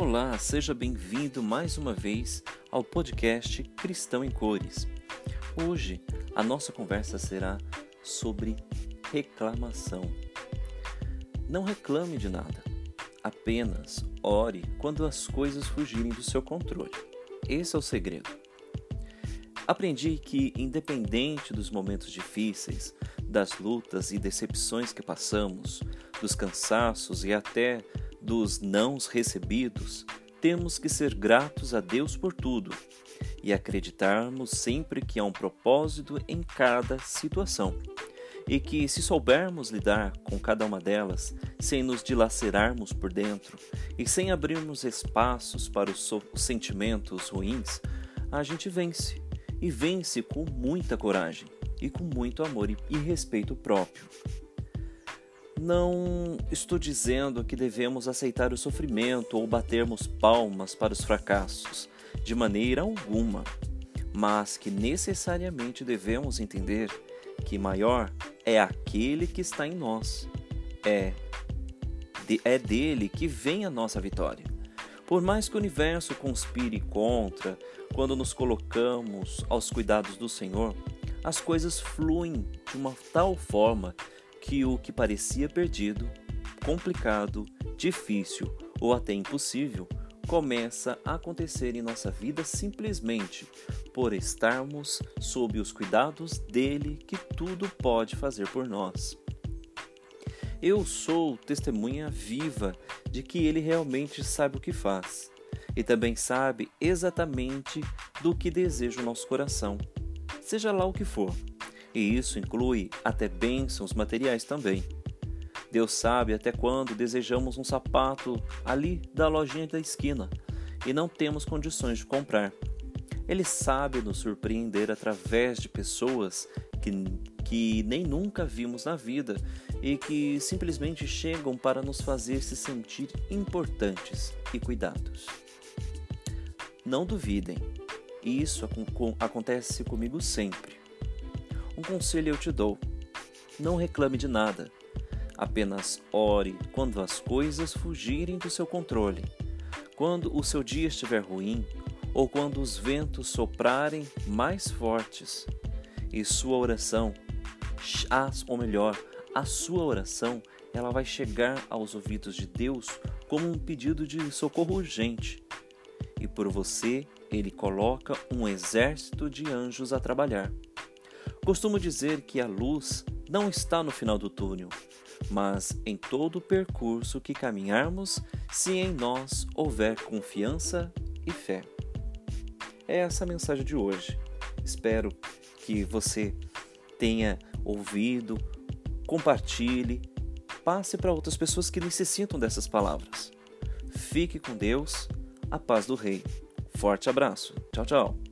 Olá, seja bem-vindo mais uma vez ao podcast Cristão em Cores. Hoje a nossa conversa será sobre reclamação. Não reclame de nada, apenas ore quando as coisas fugirem do seu controle. Esse é o segredo. Aprendi que, independente dos momentos difíceis, das lutas e decepções que passamos, dos cansaços e até dos nãos recebidos, temos que ser gratos a Deus por tudo e acreditarmos sempre que há um propósito em cada situação. E que, se soubermos lidar com cada uma delas, sem nos dilacerarmos por dentro e sem abrirmos espaços para os, os sentimentos ruins, a gente vence. E vence com muita coragem e com muito amor e respeito próprio. Não estou dizendo que devemos aceitar o sofrimento ou batermos palmas para os fracassos, de maneira alguma, mas que necessariamente devemos entender que maior é aquele que está em nós. É, de, é dele que vem a nossa vitória. Por mais que o universo conspire contra, quando nos colocamos aos cuidados do Senhor, as coisas fluem de uma tal forma que o que parecia perdido, complicado, difícil ou até impossível começa a acontecer em nossa vida simplesmente por estarmos sob os cuidados dele que tudo pode fazer por nós. Eu sou testemunha viva de que ele realmente sabe o que faz e também sabe exatamente do que deseja o nosso coração, seja lá o que for e isso inclui até bênçãos materiais também. Deus sabe até quando desejamos um sapato ali da lojinha da esquina e não temos condições de comprar. Ele sabe nos surpreender através de pessoas que, que nem nunca vimos na vida e que simplesmente chegam para nos fazer se sentir importantes e cuidados. Não duvidem, isso acontece comigo sempre. Um conselho eu te dou: não reclame de nada. Apenas ore quando as coisas fugirem do seu controle. Quando o seu dia estiver ruim ou quando os ventos soprarem mais fortes. E sua oração, ou melhor, a sua oração, ela vai chegar aos ouvidos de Deus como um pedido de socorro urgente. E por você, ele coloca um exército de anjos a trabalhar. Costumo dizer que a luz não está no final do túnel, mas em todo o percurso que caminharmos, se em nós houver confiança e fé. É essa a mensagem de hoje. Espero que você tenha ouvido, compartilhe, passe para outras pessoas que necessitam dessas palavras. Fique com Deus, a paz do Rei. Forte abraço. Tchau, tchau.